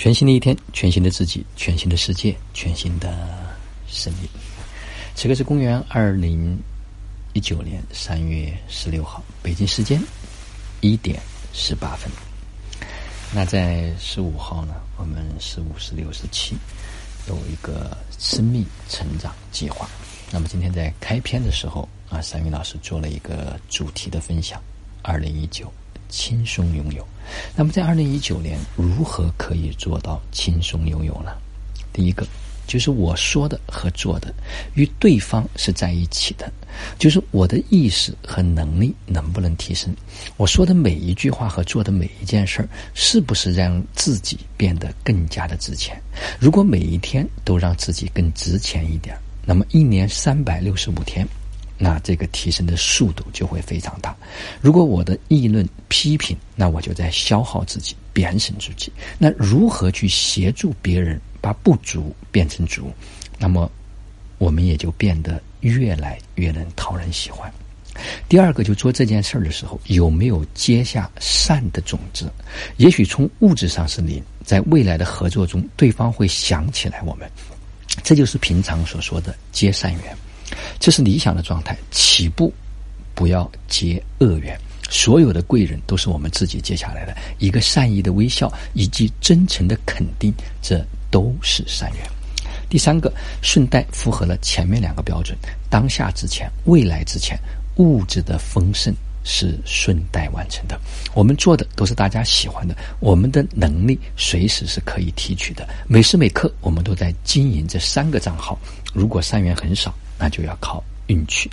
全新的一天，全新的自己，全新的世界，全新的生命。此刻是公元二零一九年三月十六号，北京时间一点十八分。那在十五号呢，我们十五、十六、十七有一个生命成长计划。那么今天在开篇的时候啊，三云老师做了一个主题的分享：二零一九。轻松拥有。那么，在二零一九年，如何可以做到轻松拥有呢？第一个，就是我说的和做的与对方是在一起的，就是我的意识和能力能不能提升？我说的每一句话和做的每一件事儿，是不是让自己变得更加的值钱？如果每一天都让自己更值钱一点，那么一年三百六十五天。那这个提升的速度就会非常大。如果我的议论批评，那我就在消耗自己、贬损自己。那如何去协助别人把不足变成足？那么我们也就变得越来越能讨人喜欢。第二个，就做这件事儿的时候，有没有结下善的种子？也许从物质上是零，在未来的合作中，对方会想起来我们。这就是平常所说的结善缘。这是理想的状态。起步不要结恶缘，所有的贵人都是我们自己接下来的。一个善意的微笑以及真诚的肯定，这都是善缘。第三个，顺带符合了前面两个标准：当下之前，未来之前，物质的丰盛是顺带完成的。我们做的都是大家喜欢的，我们的能力随时是可以提取的。每时每刻，我们都在经营这三个账号。如果三元很少，那就要靠运气。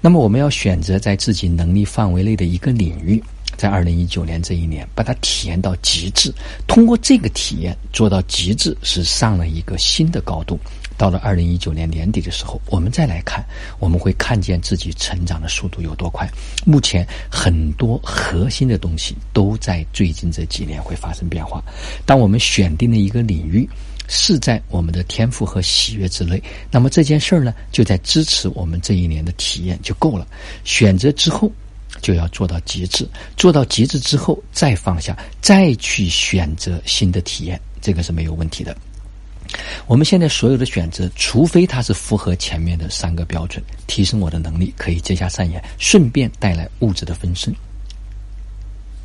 那么，我们要选择在自己能力范围内的一个领域，在二零一九年这一年，把它体验到极致。通过这个体验做到极致，是上了一个新的高度。到了二零一九年年底的时候，我们再来看，我们会看见自己成长的速度有多快。目前很多核心的东西都在最近这几年会发生变化。当我们选定了一个领域。是在我们的天赋和喜悦之内，那么这件事儿呢，就在支持我们这一年的体验就够了。选择之后，就要做到极致，做到极致之后再放下，再去选择新的体验，这个是没有问题的。我们现在所有的选择，除非它是符合前面的三个标准，提升我的能力，可以结下善缘，顺便带来物质的丰盛。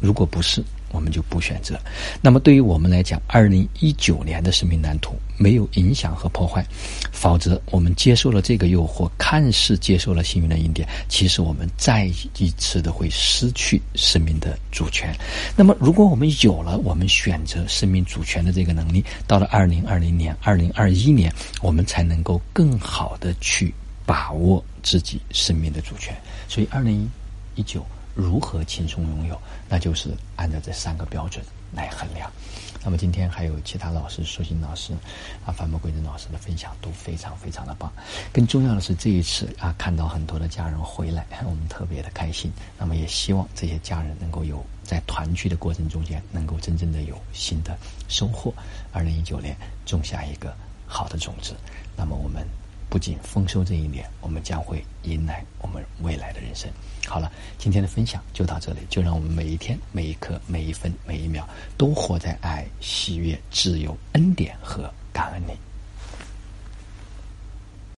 如果不是，我们就不选择。那么对于我们来讲，二零一九年的生命蓝图没有影响和破坏，否则我们接受了这个诱惑，看似接受了幸运的阴点，其实我们再一次的会失去生命的主权。那么如果我们有了我们选择生命主权的这个能力，到了二零二零年、二零二一年，我们才能够更好的去把握自己生命的主权。所以二零一九。如何轻松拥有？那就是按照这三个标准来衡量。那么今天还有其他老师，苏欣老师啊，范博贵人老师的分享都非常非常的棒。更重要的是这一次啊，看到很多的家人回来，我们特别的开心。那么也希望这些家人能够有在团聚的过程中间，能够真正的有新的收获。二零一九年种下一个好的种子。那么我们。不仅丰收这一年，我们将会迎来我们未来的人生。好了，今天的分享就到这里，就让我们每一天、每一刻、每一分、每一秒，都活在爱、喜悦、自由、恩典和感恩里。